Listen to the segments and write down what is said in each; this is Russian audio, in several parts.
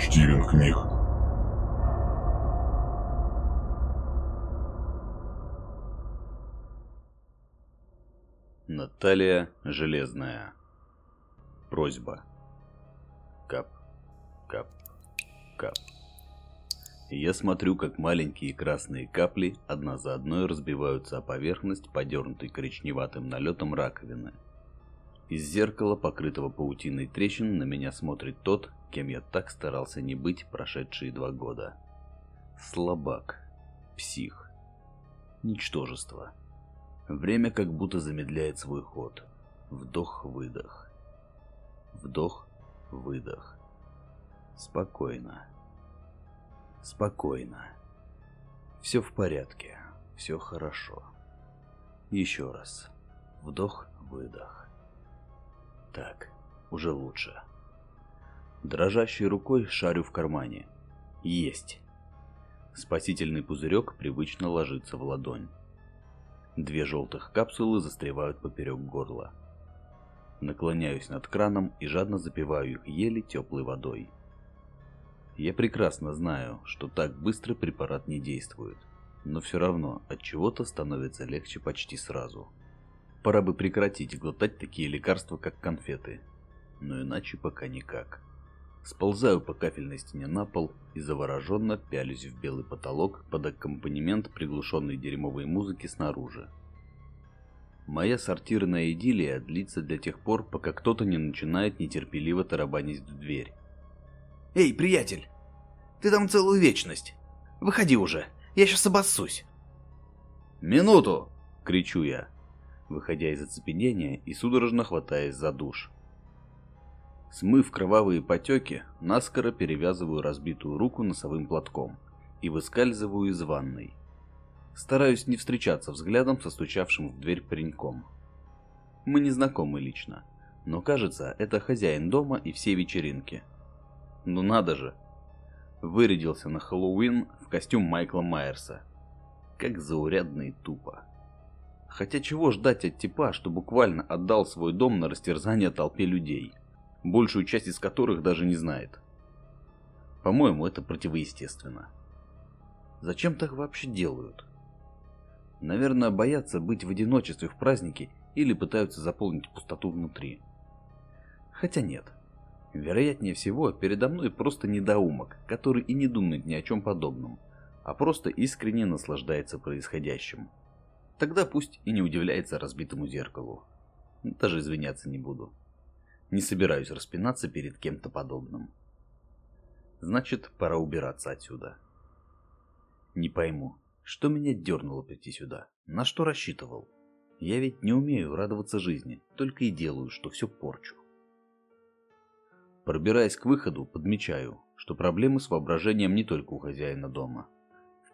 Стивен Книг. Наталья Железная. Просьба. Кап, кап, кап. Я смотрю, как маленькие красные капли одна за одной разбиваются о поверхность, подернутой коричневатым налетом раковины. Из зеркала, покрытого паутиной трещин, на меня смотрит тот, кем я так старался не быть прошедшие два года. Слабак. Псих. Ничтожество. Время как будто замедляет свой ход. Вдох-выдох. Вдох-выдох. Спокойно. Спокойно. Все в порядке. Все хорошо. Еще раз. Вдох-выдох. Так, уже лучше. Дрожащей рукой шарю в кармане. Есть. Спасительный пузырек привычно ложится в ладонь. Две желтых капсулы застревают поперек горла. Наклоняюсь над краном и жадно запиваю их еле теплой водой. Я прекрасно знаю, что так быстро препарат не действует, но все равно от чего-то становится легче почти сразу. Пора бы прекратить глотать такие лекарства, как конфеты, но иначе пока никак. Сползаю по кафельной стене на пол и завороженно пялюсь в белый потолок под аккомпанемент приглушенной дерьмовой музыки снаружи. Моя сортирная идиллия длится до тех пор, пока кто-то не начинает нетерпеливо тарабанить в дверь. «Эй, приятель! Ты там целую вечность! Выходи уже, я сейчас обоссусь!» «Минуту!» — кричу я, выходя из оцепенения и судорожно хватаясь за душ. Смыв кровавые потеки, наскоро перевязываю разбитую руку носовым платком и выскальзываю из ванной. Стараюсь не встречаться взглядом со стучавшим в дверь пареньком. Мы не знакомы лично, но кажется, это хозяин дома и все вечеринки. Ну надо же! Вырядился на Хэллоуин в костюм Майкла Майерса. Как заурядно и тупо. Хотя чего ждать от типа, что буквально отдал свой дом на растерзание толпе людей? большую часть из которых даже не знает. По-моему, это противоестественно. Зачем так вообще делают? Наверное, боятся быть в одиночестве в празднике или пытаются заполнить пустоту внутри. Хотя нет. Вероятнее всего, передо мной просто недоумок, который и не думает ни о чем подобном, а просто искренне наслаждается происходящим. Тогда пусть и не удивляется разбитому зеркалу. Даже извиняться не буду. Не собираюсь распинаться перед кем-то подобным. Значит, пора убираться отсюда. Не пойму, что меня дернуло прийти сюда? На что рассчитывал? Я ведь не умею радоваться жизни, только и делаю, что все порчу. Пробираясь к выходу, подмечаю, что проблемы с воображением не только у хозяина дома.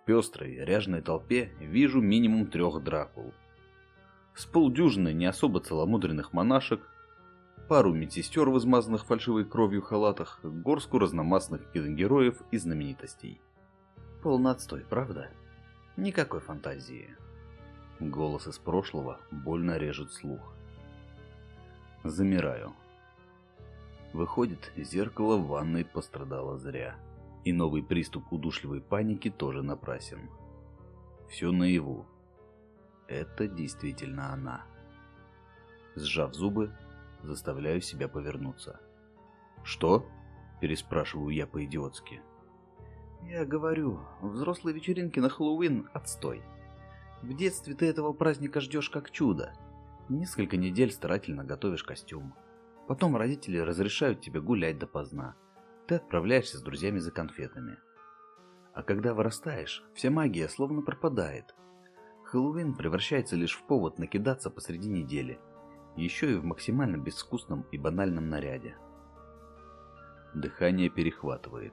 Пестрой, ряжной толпе вижу минимум трех дракул. С полдюжины не особо целомудренных монашек, пару медсестер в измазанных фальшивой кровью халатах, горстку разномастных киногероев и знаменитостей. Полный правда? Никакой фантазии. Голос из прошлого больно режет слух. Замираю. Выходит, зеркало в ванной пострадало зря. И новый приступ удушливой паники тоже напрасен. Все наяву. Это действительно она. Сжав зубы, заставляю себя повернуться. «Что?» – переспрашиваю я по-идиотски. «Я говорю, взрослые вечеринки на Хэллоуин – отстой. В детстве ты этого праздника ждешь как чудо. Несколько недель старательно готовишь костюм. Потом родители разрешают тебе гулять допоздна. Ты отправляешься с друзьями за конфетами. А когда вырастаешь, вся магия словно пропадает. Хэллоуин превращается лишь в повод накидаться посреди недели – еще и в максимально безвкусном и банальном наряде. Дыхание перехватывает.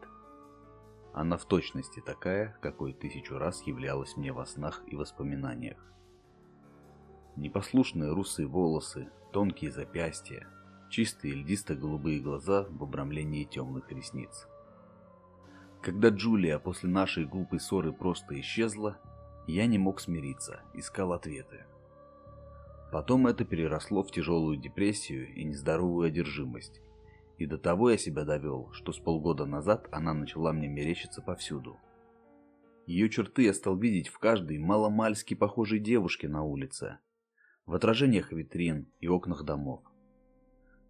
Она в точности такая, какой тысячу раз являлась мне во снах и воспоминаниях. Непослушные русые волосы, тонкие запястья, чистые льдисто-голубые глаза в обрамлении темных ресниц. Когда Джулия после нашей глупой ссоры просто исчезла, я не мог смириться, искал ответы. Потом это переросло в тяжелую депрессию и нездоровую одержимость. И до того я себя довел, что с полгода назад она начала мне мерещиться повсюду. Ее черты я стал видеть в каждой маломальски похожей девушке на улице, в отражениях витрин и окнах домов.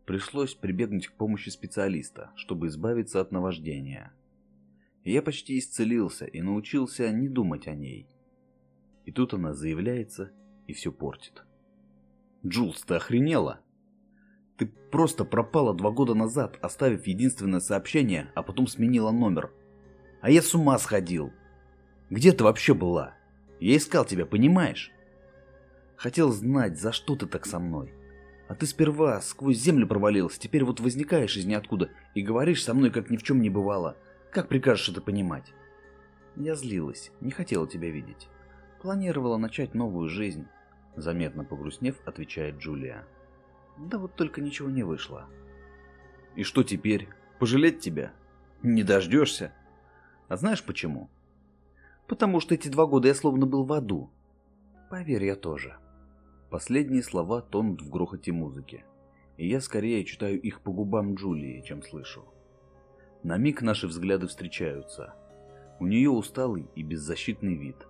Пришлось прибегнуть к помощи специалиста, чтобы избавиться от наваждения. Я почти исцелился и научился не думать о ней. И тут она заявляется и все портит. Джулс, ты охренела? Ты просто пропала два года назад, оставив единственное сообщение, а потом сменила номер. А я с ума сходил. Где ты вообще была? Я искал тебя, понимаешь? Хотел знать, за что ты так со мной. А ты сперва сквозь землю провалился, теперь вот возникаешь из ниоткуда и говоришь со мной, как ни в чем не бывало. Как прикажешь это понимать? Я злилась, не хотела тебя видеть. Планировала начать новую жизнь. Заметно погрустнев, отвечает Джулия. Да вот только ничего не вышло. И что теперь? Пожалеть тебя? Не дождешься? А знаешь почему? Потому что эти два года я словно был в аду. Поверь, я тоже. Последние слова тонут в грохоте музыки, и я скорее читаю их по губам Джулии, чем слышу. На миг наши взгляды встречаются. У нее усталый и беззащитный вид.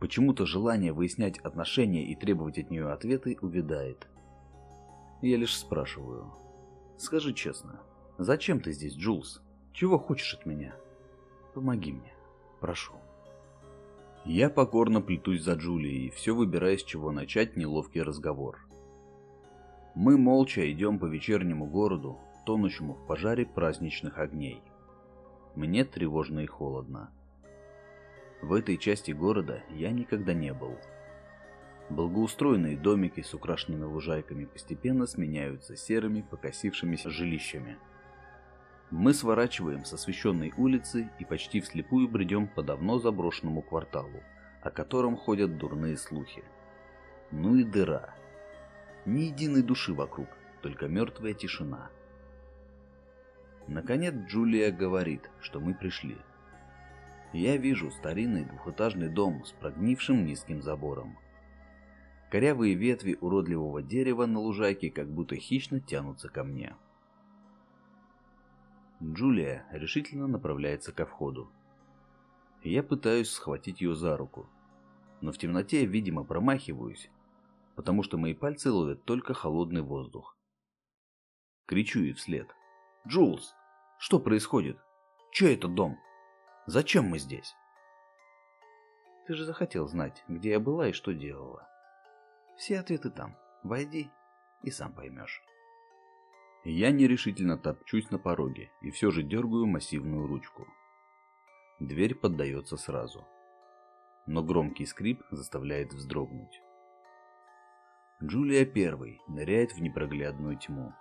Почему-то желание выяснять отношения и требовать от нее ответы увядает. Я лишь спрашиваю. Скажи честно, зачем ты здесь, Джулс? Чего хочешь от меня? Помоги мне, прошу. Я покорно плетусь за Джулией, все выбирая, с чего начать неловкий разговор. Мы молча идем по вечернему городу, тонущему в пожаре праздничных огней. Мне тревожно и холодно. В этой части города я никогда не был. Благоустроенные домики с украшенными лужайками постепенно сменяются серыми покосившимися жилищами. Мы сворачиваем с освещенной улицы и почти вслепую бредем по давно заброшенному кварталу, о котором ходят дурные слухи. Ну и дыра. Ни единой души вокруг, только мертвая тишина. Наконец Джулия говорит, что мы пришли. Я вижу старинный двухэтажный дом с прогнившим низким забором. Корявые ветви уродливого дерева на лужайке как будто хищно тянутся ко мне. Джулия решительно направляется ко входу. Я пытаюсь схватить ее за руку, но в темноте, видимо, промахиваюсь, потому что мои пальцы ловят только холодный воздух. Кричу ей вслед. «Джулс, что происходит? Чей это дом? Зачем мы здесь?» «Ты же захотел знать, где я была и что делала. Все ответы там. Войди и сам поймешь». Я нерешительно топчусь на пороге и все же дергаю массивную ручку. Дверь поддается сразу. Но громкий скрип заставляет вздрогнуть. Джулия первой ныряет в непроглядную тьму,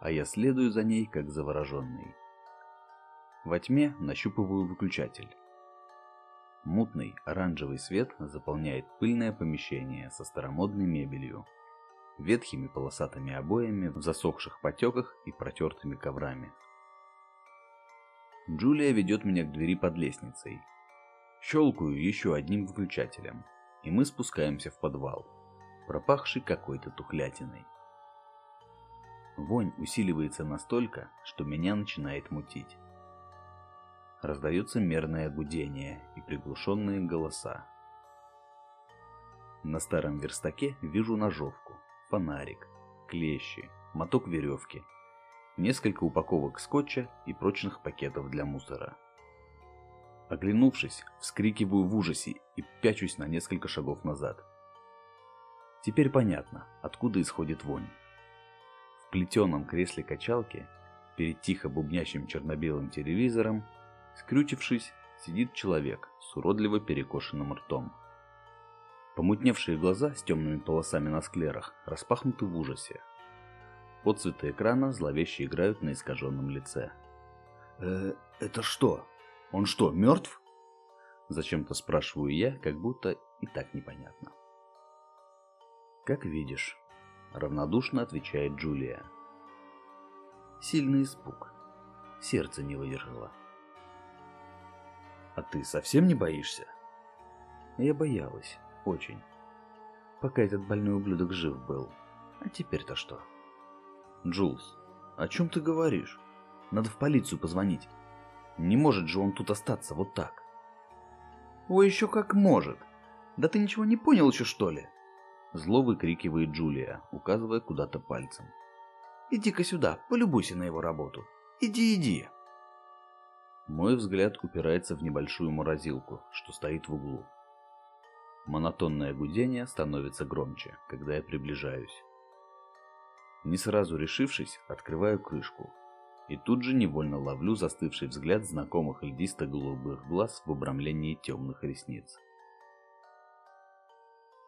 а я следую за ней, как завороженный. Во тьме нащупываю выключатель. Мутный оранжевый свет заполняет пыльное помещение со старомодной мебелью, ветхими полосатыми обоями в засохших потеках и протертыми коврами. Джулия ведет меня к двери под лестницей. Щелкаю еще одним выключателем, и мы спускаемся в подвал, пропахший какой-то тухлятиной. Вонь усиливается настолько, что меня начинает мутить. Раздается мерное гудение и приглушенные голоса. На старом верстаке вижу ножовку, фонарик, клещи, моток веревки, несколько упаковок скотча и прочных пакетов для мусора. Оглянувшись, вскрикиваю в ужасе и пячусь на несколько шагов назад. Теперь понятно, откуда исходит вонь. В плетеном кресле качалки, перед тихо бубнящим черно-белым телевизором, скрючившись, сидит человек с уродливо перекошенным ртом. Помутневшие глаза с темными полосами на склерах распахнуты в ужасе. Отцветы экрана зловеще играют на искаженном лице. «Э, это что? Он что, мертв?» Зачем-то спрашиваю я, как будто и так непонятно. «Как видишь», — равнодушно отвечает Джулия. Сильный испуг. Сердце не выдержало. «А ты совсем не боишься?» Я боялась. Очень. Пока этот больной ублюдок жив был. А теперь-то что? Джулс, О чем ты говоришь? Надо в полицию позвонить. Не может же он тут остаться вот так. Ой, еще как может. Да ты ничего не понял еще, что ли? Зло выкрикивает Джулия, указывая куда-то пальцем. Иди-ка сюда, полюбуйся на его работу. Иди, иди. Мой взгляд упирается в небольшую морозилку, что стоит в углу. Монотонное гудение становится громче, когда я приближаюсь. Не сразу решившись, открываю крышку. И тут же невольно ловлю застывший взгляд знакомых льдисто-голубых глаз в обрамлении темных ресниц.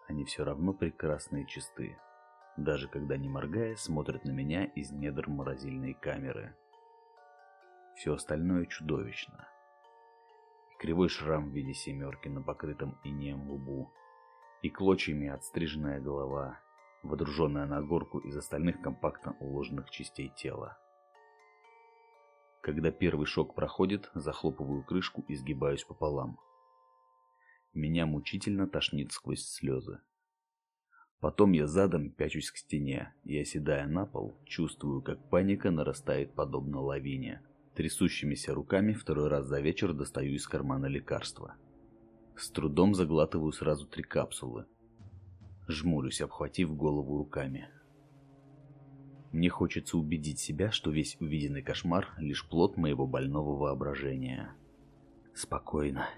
Они все равно прекрасны и чисты, даже когда не моргая смотрят на меня из недр морозильной камеры. Все остальное чудовищно. Кривой шрам в виде семерки на покрытом инеем лбу, и клочьями отстриженная голова, водруженная на горку из остальных компактно уложенных частей тела. Когда первый шок проходит, захлопываю крышку и сгибаюсь пополам. Меня мучительно тошнит сквозь слезы. Потом я задом пячусь к стене и, оседая на пол, чувствую, как паника нарастает подобно лавине. Трясущимися руками второй раз за вечер достаю из кармана лекарства. С трудом заглатываю сразу три капсулы. Жмурюсь, обхватив голову руками. Мне хочется убедить себя, что весь увиденный кошмар — лишь плод моего больного воображения. Спокойно,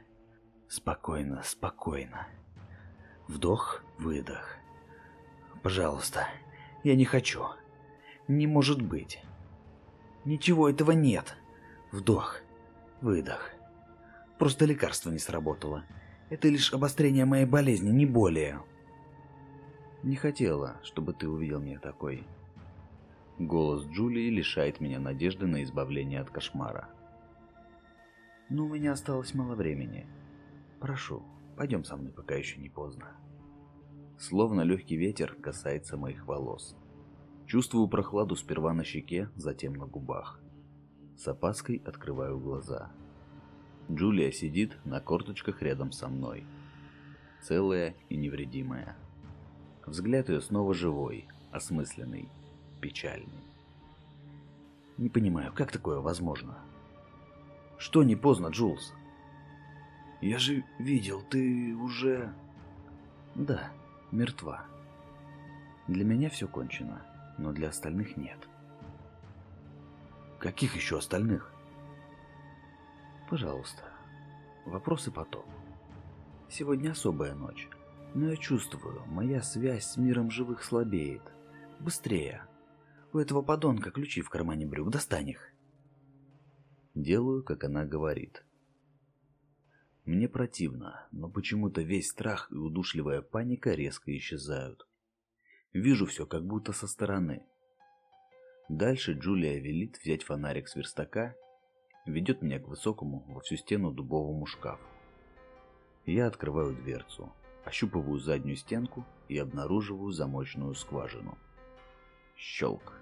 спокойно, спокойно. Вдох, выдох. Пожалуйста, я не хочу. Не может быть. Ничего этого нет. Вдох, выдох. Просто лекарство не сработало. Это лишь обострение моей болезни, не более. Не хотела, чтобы ты увидел меня такой. Голос Джулии лишает меня надежды на избавление от кошмара. Но у меня осталось мало времени. Прошу, пойдем со мной, пока еще не поздно. Словно легкий ветер касается моих волос. Чувствую прохладу сперва на щеке, затем на губах. С опаской открываю глаза. Джулия сидит на корточках рядом со мной. Целая и невредимая. Взгляд ее снова живой, осмысленный, печальный. Не понимаю, как такое возможно? Что не поздно, Джулс? Я же видел, ты уже... Да, мертва. Для меня все кончено, но для остальных нет. Каких еще остальных? Пожалуйста, вопросы потом. Сегодня особая ночь, но я чувствую, моя связь с миром живых слабеет. Быстрее. У этого подонка ключи в кармане брюк, достань их. Делаю, как она говорит. Мне противно, но почему-то весь страх и удушливая паника резко исчезают. Вижу все как будто со стороны. Дальше Джулия велит взять фонарик с верстака, ведет меня к высокому во всю стену дубовому шкафу. Я открываю дверцу, ощупываю заднюю стенку и обнаруживаю замочную скважину. Щелк.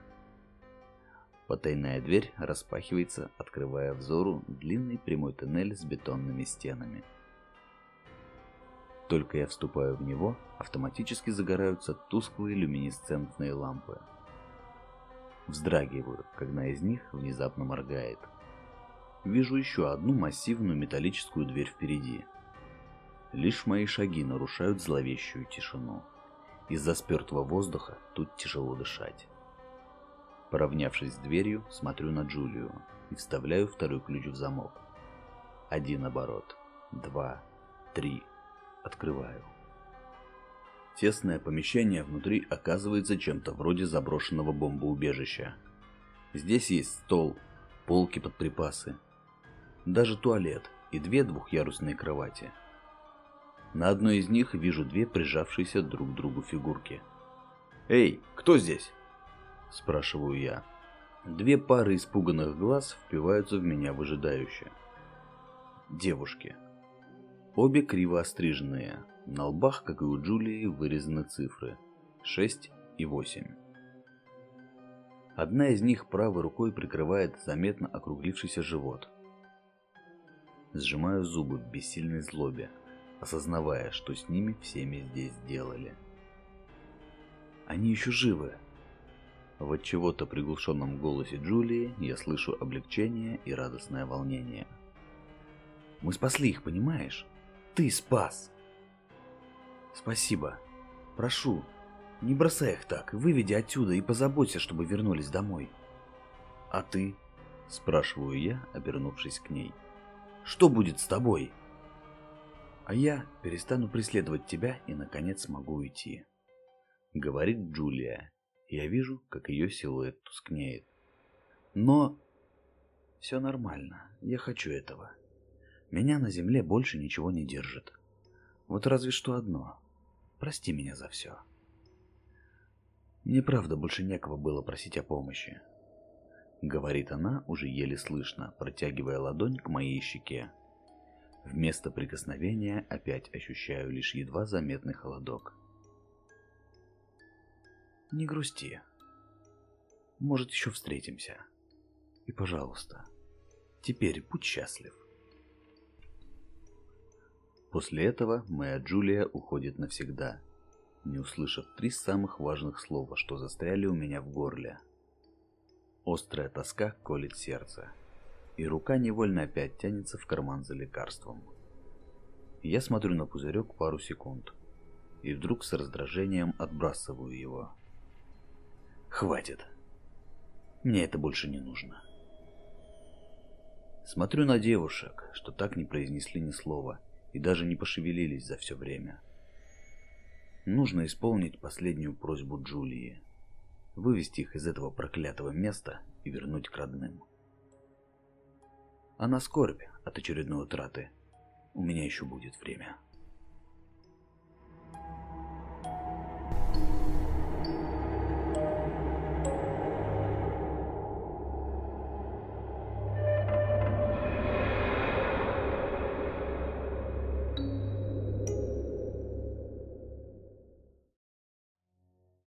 Потайная дверь распахивается, открывая взору длинный прямой тоннель с бетонными стенами. Только я вступаю в него, автоматически загораются тусклые люминесцентные лампы. Вздрагиваю, когда из них внезапно моргает. Вижу еще одну массивную металлическую дверь впереди. Лишь мои шаги нарушают зловещую тишину. Из-за спертого воздуха тут тяжело дышать. Поравнявшись с дверью, смотрю на Джулию и вставляю второй ключ в замок. Один оборот, два, три. Открываю. Тесное помещение внутри оказывается чем-то вроде заброшенного бомбоубежища. Здесь есть стол, полки под припасы, даже туалет и две двухъярусные кровати. На одной из них вижу две прижавшиеся друг к другу фигурки. «Эй, кто здесь?» спрашиваю я. Две пары испуганных глаз впиваются в меня выжидающе. Девушки. Обе криво остриженные. На лбах, как и у Джулии, вырезаны цифры 6 и 8. Одна из них правой рукой прикрывает заметно округлившийся живот. Сжимаю зубы в бессильной злобе, осознавая, что с ними всеми здесь сделали. Они еще живы, В отчего-то приглушенном голосе Джулии я слышу облегчение и радостное волнение. Мы спасли их, понимаешь? Ты спас. Спасибо. Прошу, не бросай их так, выведи отсюда и позаботься, чтобы вернулись домой. А ты? Спрашиваю я, обернувшись к ней. Что будет с тобой? А я перестану преследовать тебя и, наконец, смогу уйти. Говорит Джулия. Я вижу, как ее силуэт тускнеет. Но... Все нормально, я хочу этого. Меня на земле больше ничего не держит. Вот разве что одно. Прости меня за все. Мне правда больше некого было просить о помощи. Говорит она уже еле слышно, протягивая ладонь к моей щеке. Вместо прикосновения опять ощущаю лишь едва заметный холодок. Не грусти. Может, еще встретимся. И, пожалуйста, теперь будь счастлив. После этого моя Джулия уходит навсегда – не услышав три самых важных слова, что застряли у меня в горле. Острая тоска колет сердце, и рука невольно опять тянется в карман за лекарством. Я смотрю на пузырек пару секунд, и вдруг с раздражением отбрасываю его. Хватит. Мне это больше не нужно. Смотрю на девушек, что так не произнесли ни слова и даже не пошевелились за все время. Нужно исполнить последнюю просьбу Джулии. Вывести их из этого проклятого места и вернуть к родным. А на скорбь от очередной утраты у меня еще будет время.